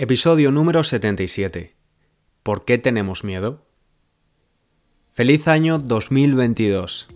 Episodio número 77. ¿Por qué tenemos miedo? Feliz año 2022.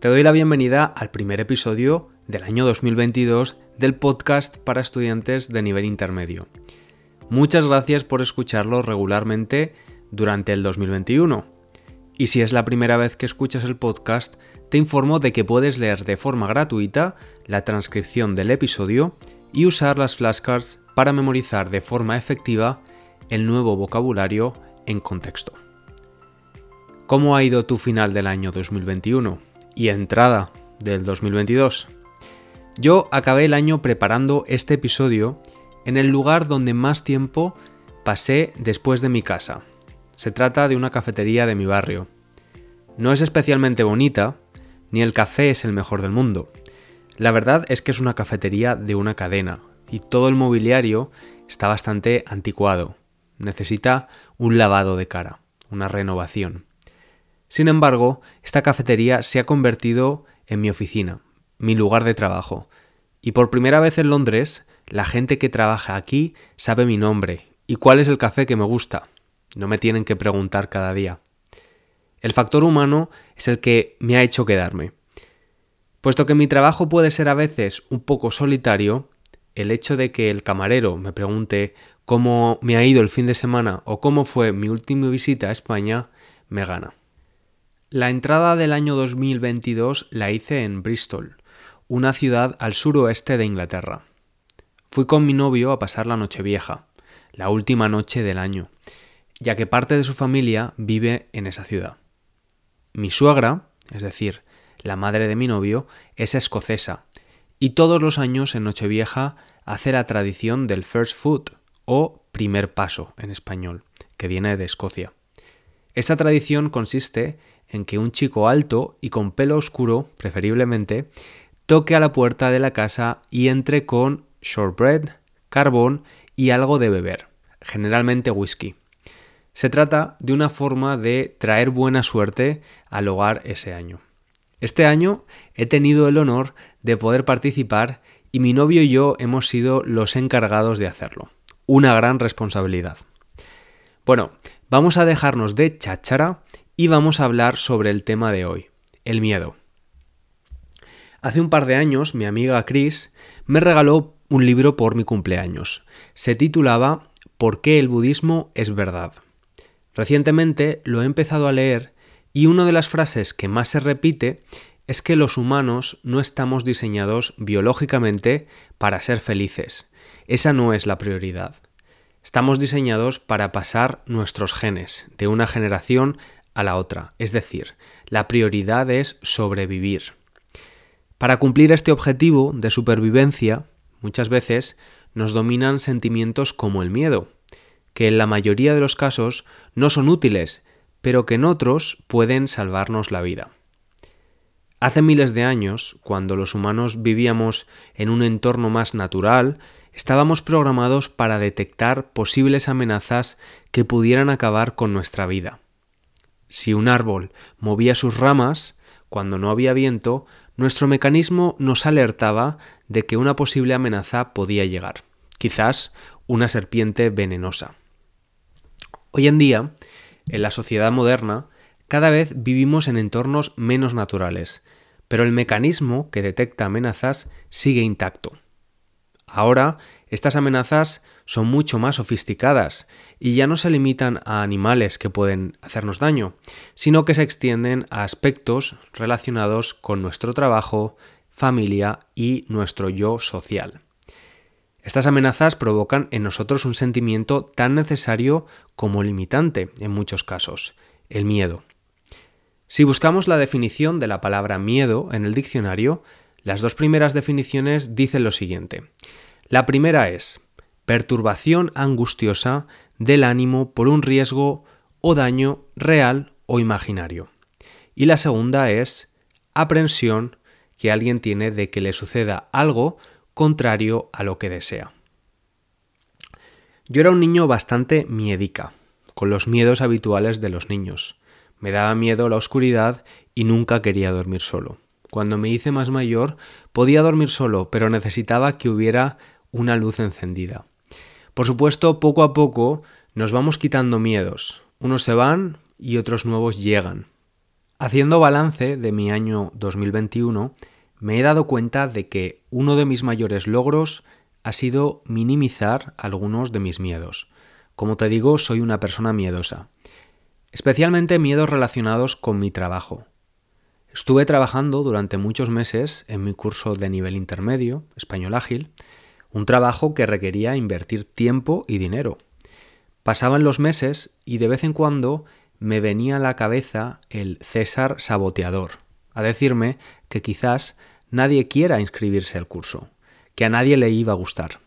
Te doy la bienvenida al primer episodio del año 2022 del podcast para estudiantes de nivel intermedio. Muchas gracias por escucharlo regularmente durante el 2021. Y si es la primera vez que escuchas el podcast, te informo de que puedes leer de forma gratuita la transcripción del episodio y usar las flashcards para memorizar de forma efectiva el nuevo vocabulario en contexto. ¿Cómo ha ido tu final del año 2021 y entrada del 2022? Yo acabé el año preparando este episodio en el lugar donde más tiempo pasé después de mi casa. Se trata de una cafetería de mi barrio. No es especialmente bonita, ni el café es el mejor del mundo. La verdad es que es una cafetería de una cadena, y todo el mobiliario está bastante anticuado. Necesita un lavado de cara, una renovación. Sin embargo, esta cafetería se ha convertido en mi oficina, mi lugar de trabajo, y por primera vez en Londres, la gente que trabaja aquí sabe mi nombre y cuál es el café que me gusta. No me tienen que preguntar cada día. El factor humano es el que me ha hecho quedarme. Puesto que mi trabajo puede ser a veces un poco solitario, el hecho de que el camarero me pregunte cómo me ha ido el fin de semana o cómo fue mi última visita a España me gana. La entrada del año 2022 la hice en Bristol, una ciudad al suroeste de Inglaterra. Fui con mi novio a pasar la noche vieja, la última noche del año, ya que parte de su familia vive en esa ciudad. Mi suegra, es decir, la madre de mi novio, es escocesa y todos los años en Nochevieja hace la tradición del first foot o primer paso en español, que viene de Escocia. Esta tradición consiste en que un chico alto y con pelo oscuro, preferiblemente, toque a la puerta de la casa y entre con shortbread, carbón y algo de beber, generalmente whisky. Se trata de una forma de traer buena suerte al hogar ese año. Este año he tenido el honor de poder participar y mi novio y yo hemos sido los encargados de hacerlo. Una gran responsabilidad. Bueno, vamos a dejarnos de cháchara y vamos a hablar sobre el tema de hoy, el miedo. Hace un par de años mi amiga Chris me regaló un libro por mi cumpleaños. Se titulaba ¿Por qué el budismo es verdad? Recientemente lo he empezado a leer y una de las frases que más se repite es que los humanos no estamos diseñados biológicamente para ser felices. Esa no es la prioridad. Estamos diseñados para pasar nuestros genes de una generación a la otra, es decir, la prioridad es sobrevivir. Para cumplir este objetivo de supervivencia, muchas veces nos dominan sentimientos como el miedo, que en la mayoría de los casos no son útiles pero que en otros pueden salvarnos la vida. Hace miles de años, cuando los humanos vivíamos en un entorno más natural, estábamos programados para detectar posibles amenazas que pudieran acabar con nuestra vida. Si un árbol movía sus ramas, cuando no había viento, nuestro mecanismo nos alertaba de que una posible amenaza podía llegar, quizás una serpiente venenosa. Hoy en día, en la sociedad moderna, cada vez vivimos en entornos menos naturales, pero el mecanismo que detecta amenazas sigue intacto. Ahora, estas amenazas son mucho más sofisticadas y ya no se limitan a animales que pueden hacernos daño, sino que se extienden a aspectos relacionados con nuestro trabajo, familia y nuestro yo social. Estas amenazas provocan en nosotros un sentimiento tan necesario como limitante en muchos casos, el miedo. Si buscamos la definición de la palabra miedo en el diccionario, las dos primeras definiciones dicen lo siguiente. La primera es perturbación angustiosa del ánimo por un riesgo o daño real o imaginario. Y la segunda es aprensión que alguien tiene de que le suceda algo contrario a lo que desea. Yo era un niño bastante miedica, con los miedos habituales de los niños. Me daba miedo la oscuridad y nunca quería dormir solo. Cuando me hice más mayor, podía dormir solo, pero necesitaba que hubiera una luz encendida. Por supuesto, poco a poco nos vamos quitando miedos. Unos se van y otros nuevos llegan. Haciendo balance de mi año 2021, me he dado cuenta de que uno de mis mayores logros ha sido minimizar algunos de mis miedos. Como te digo, soy una persona miedosa. Especialmente miedos relacionados con mi trabajo. Estuve trabajando durante muchos meses en mi curso de nivel intermedio, español ágil, un trabajo que requería invertir tiempo y dinero. Pasaban los meses y de vez en cuando me venía a la cabeza el César saboteador, a decirme que quizás nadie quiera inscribirse al curso, que a nadie le iba a gustar.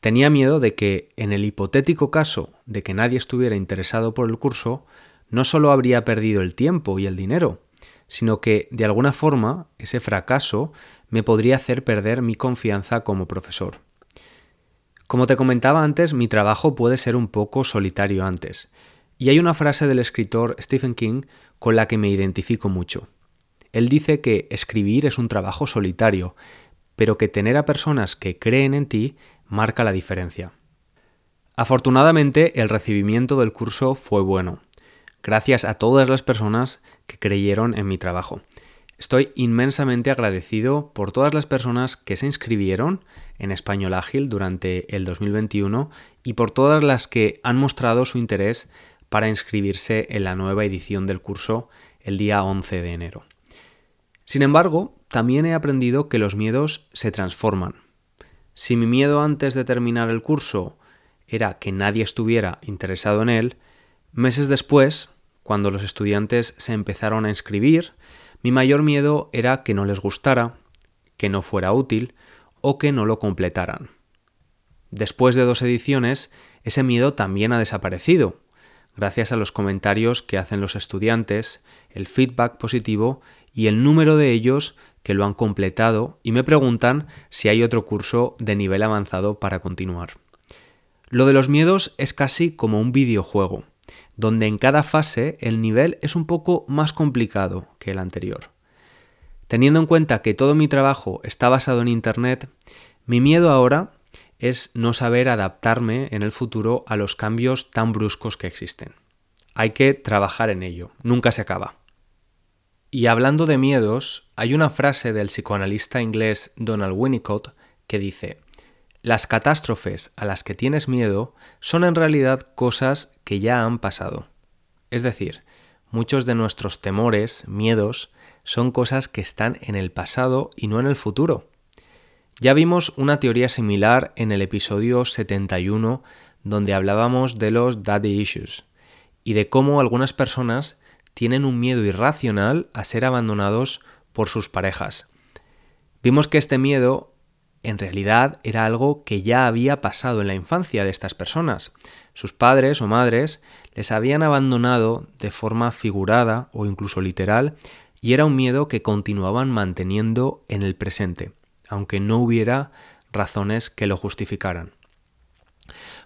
Tenía miedo de que, en el hipotético caso de que nadie estuviera interesado por el curso, no solo habría perdido el tiempo y el dinero, sino que, de alguna forma, ese fracaso me podría hacer perder mi confianza como profesor. Como te comentaba antes, mi trabajo puede ser un poco solitario antes, y hay una frase del escritor Stephen King con la que me identifico mucho. Él dice que escribir es un trabajo solitario, pero que tener a personas que creen en ti marca la diferencia. Afortunadamente el recibimiento del curso fue bueno, gracias a todas las personas que creyeron en mi trabajo. Estoy inmensamente agradecido por todas las personas que se inscribieron en Español Ágil durante el 2021 y por todas las que han mostrado su interés para inscribirse en la nueva edición del curso el día 11 de enero. Sin embargo, también he aprendido que los miedos se transforman. Si mi miedo antes de terminar el curso era que nadie estuviera interesado en él, meses después, cuando los estudiantes se empezaron a inscribir, mi mayor miedo era que no les gustara, que no fuera útil o que no lo completaran. Después de dos ediciones, ese miedo también ha desaparecido, gracias a los comentarios que hacen los estudiantes, el feedback positivo y el número de ellos que lo han completado y me preguntan si hay otro curso de nivel avanzado para continuar. Lo de los miedos es casi como un videojuego, donde en cada fase el nivel es un poco más complicado que el anterior. Teniendo en cuenta que todo mi trabajo está basado en Internet, mi miedo ahora es no saber adaptarme en el futuro a los cambios tan bruscos que existen. Hay que trabajar en ello, nunca se acaba. Y hablando de miedos, hay una frase del psicoanalista inglés Donald Winnicott que dice, las catástrofes a las que tienes miedo son en realidad cosas que ya han pasado. Es decir, muchos de nuestros temores, miedos, son cosas que están en el pasado y no en el futuro. Ya vimos una teoría similar en el episodio 71 donde hablábamos de los daddy issues y de cómo algunas personas tienen un miedo irracional a ser abandonados por sus parejas. Vimos que este miedo en realidad era algo que ya había pasado en la infancia de estas personas. Sus padres o madres les habían abandonado de forma figurada o incluso literal y era un miedo que continuaban manteniendo en el presente, aunque no hubiera razones que lo justificaran.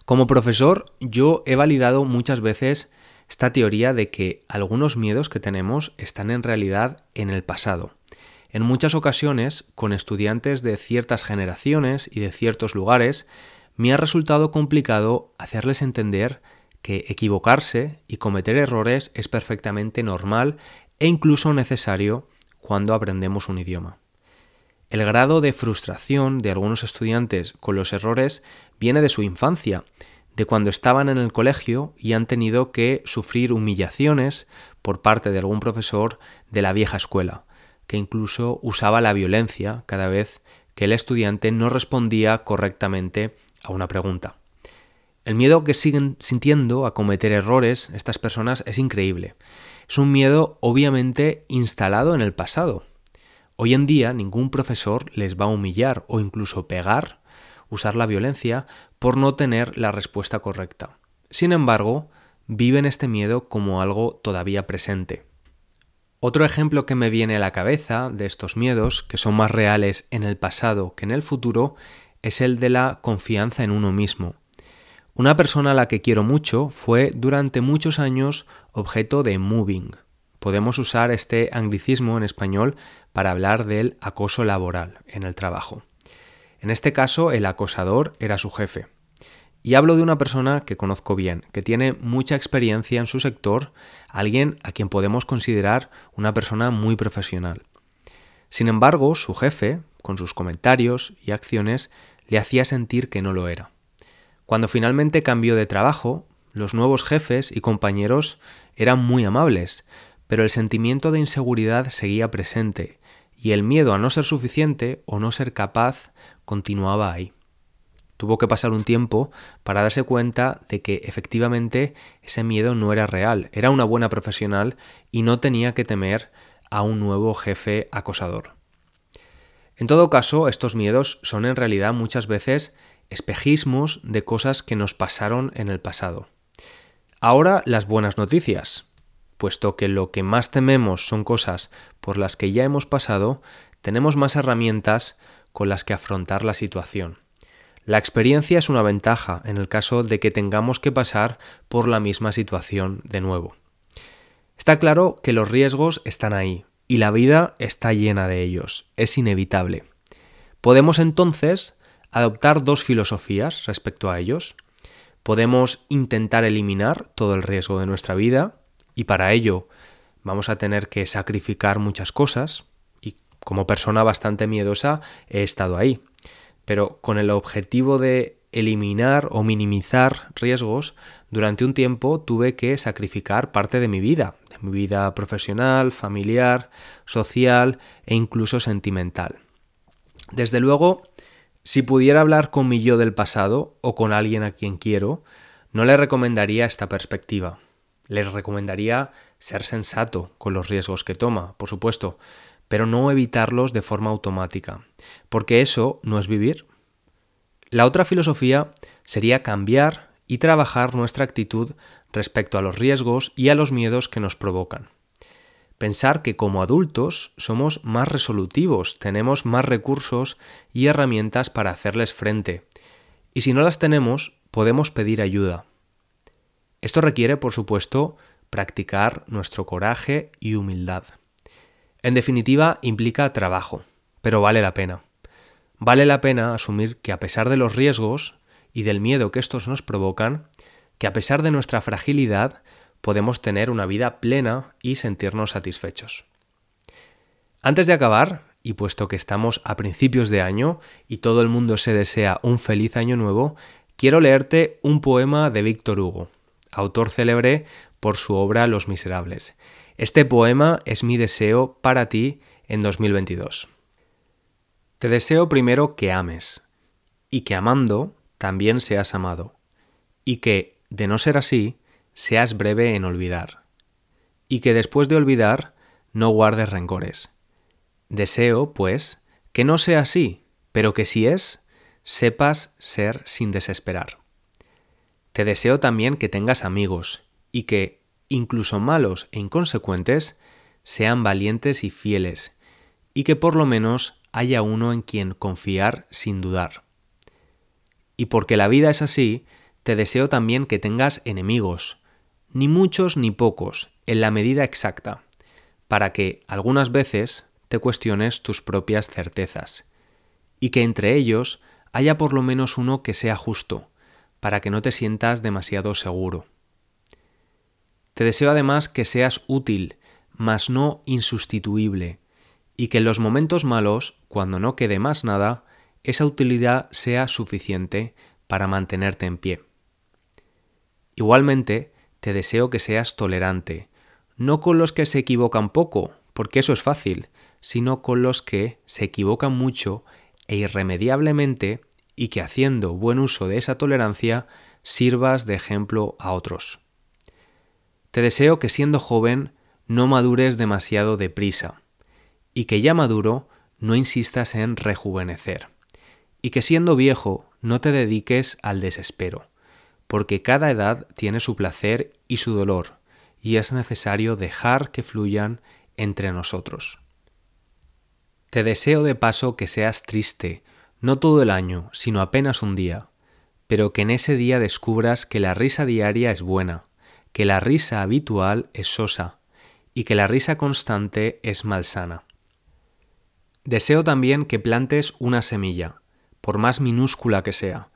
Como profesor, yo he validado muchas veces esta teoría de que algunos miedos que tenemos están en realidad en el pasado. En muchas ocasiones, con estudiantes de ciertas generaciones y de ciertos lugares, me ha resultado complicado hacerles entender que equivocarse y cometer errores es perfectamente normal e incluso necesario cuando aprendemos un idioma. El grado de frustración de algunos estudiantes con los errores viene de su infancia de cuando estaban en el colegio y han tenido que sufrir humillaciones por parte de algún profesor de la vieja escuela, que incluso usaba la violencia cada vez que el estudiante no respondía correctamente a una pregunta. El miedo que siguen sintiendo a cometer errores estas personas es increíble. Es un miedo obviamente instalado en el pasado. Hoy en día ningún profesor les va a humillar o incluso pegar usar la violencia por no tener la respuesta correcta. Sin embargo, viven este miedo como algo todavía presente. Otro ejemplo que me viene a la cabeza de estos miedos, que son más reales en el pasado que en el futuro, es el de la confianza en uno mismo. Una persona a la que quiero mucho fue durante muchos años objeto de moving. Podemos usar este anglicismo en español para hablar del acoso laboral en el trabajo. En este caso, el acosador era su jefe. Y hablo de una persona que conozco bien, que tiene mucha experiencia en su sector, alguien a quien podemos considerar una persona muy profesional. Sin embargo, su jefe, con sus comentarios y acciones, le hacía sentir que no lo era. Cuando finalmente cambió de trabajo, los nuevos jefes y compañeros eran muy amables, pero el sentimiento de inseguridad seguía presente, y el miedo a no ser suficiente o no ser capaz continuaba ahí. Tuvo que pasar un tiempo para darse cuenta de que efectivamente ese miedo no era real, era una buena profesional y no tenía que temer a un nuevo jefe acosador. En todo caso, estos miedos son en realidad muchas veces espejismos de cosas que nos pasaron en el pasado. Ahora las buenas noticias. Puesto que lo que más tememos son cosas por las que ya hemos pasado, tenemos más herramientas con las que afrontar la situación. La experiencia es una ventaja en el caso de que tengamos que pasar por la misma situación de nuevo. Está claro que los riesgos están ahí y la vida está llena de ellos, es inevitable. Podemos entonces adoptar dos filosofías respecto a ellos. Podemos intentar eliminar todo el riesgo de nuestra vida y para ello vamos a tener que sacrificar muchas cosas y como persona bastante miedosa he estado ahí pero con el objetivo de eliminar o minimizar riesgos, durante un tiempo tuve que sacrificar parte de mi vida, de mi vida profesional, familiar, social e incluso sentimental. Desde luego, si pudiera hablar con mi yo del pasado o con alguien a quien quiero, no le recomendaría esta perspectiva. Le recomendaría ser sensato con los riesgos que toma, por supuesto, pero no evitarlos de forma automática, porque eso no es vivir. La otra filosofía sería cambiar y trabajar nuestra actitud respecto a los riesgos y a los miedos que nos provocan. Pensar que como adultos somos más resolutivos, tenemos más recursos y herramientas para hacerles frente, y si no las tenemos, podemos pedir ayuda. Esto requiere, por supuesto, practicar nuestro coraje y humildad. En definitiva, implica trabajo, pero vale la pena. Vale la pena asumir que a pesar de los riesgos y del miedo que estos nos provocan, que a pesar de nuestra fragilidad, podemos tener una vida plena y sentirnos satisfechos. Antes de acabar, y puesto que estamos a principios de año y todo el mundo se desea un feliz año nuevo, quiero leerte un poema de Víctor Hugo, autor célebre por su obra Los Miserables. Este poema es mi deseo para ti en 2022. Te deseo primero que ames, y que amando también seas amado, y que, de no ser así, seas breve en olvidar, y que después de olvidar no guardes rencores. Deseo, pues, que no sea así, pero que si es, sepas ser sin desesperar. Te deseo también que tengas amigos, y que, incluso malos e inconsecuentes, sean valientes y fieles, y que por lo menos haya uno en quien confiar sin dudar. Y porque la vida es así, te deseo también que tengas enemigos, ni muchos ni pocos, en la medida exacta, para que algunas veces te cuestiones tus propias certezas, y que entre ellos haya por lo menos uno que sea justo, para que no te sientas demasiado seguro. Te deseo además que seas útil, mas no insustituible, y que en los momentos malos, cuando no quede más nada, esa utilidad sea suficiente para mantenerte en pie. Igualmente, te deseo que seas tolerante, no con los que se equivocan poco, porque eso es fácil, sino con los que se equivocan mucho e irremediablemente y que haciendo buen uso de esa tolerancia sirvas de ejemplo a otros. Te deseo que siendo joven no madures demasiado deprisa y que ya maduro no insistas en rejuvenecer y que siendo viejo no te dediques al desespero, porque cada edad tiene su placer y su dolor y es necesario dejar que fluyan entre nosotros. Te deseo de paso que seas triste, no todo el año, sino apenas un día, pero que en ese día descubras que la risa diaria es buena, que la risa habitual es sosa y que la risa constante es malsana. Deseo también que plantes una semilla, por más minúscula que sea,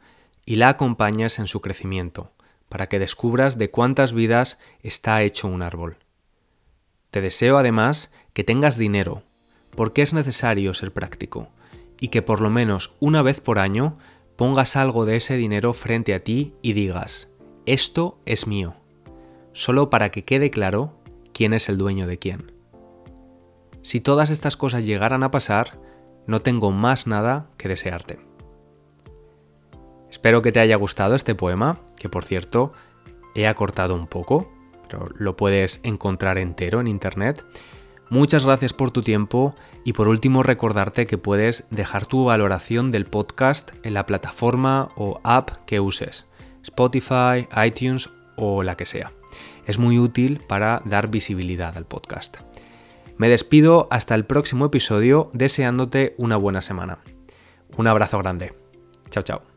y la acompañes en su crecimiento, para que descubras de cuántas vidas está hecho un árbol. Te deseo además que tengas dinero, porque es necesario ser práctico, y que por lo menos una vez por año pongas algo de ese dinero frente a ti y digas, esto es mío, solo para que quede claro quién es el dueño de quién. Si todas estas cosas llegaran a pasar, no tengo más nada que desearte. Espero que te haya gustado este poema, que por cierto he acortado un poco, pero lo puedes encontrar entero en internet. Muchas gracias por tu tiempo y por último recordarte que puedes dejar tu valoración del podcast en la plataforma o app que uses, Spotify, iTunes o la que sea. Es muy útil para dar visibilidad al podcast. Me despido hasta el próximo episodio deseándote una buena semana. Un abrazo grande. Chao, chao.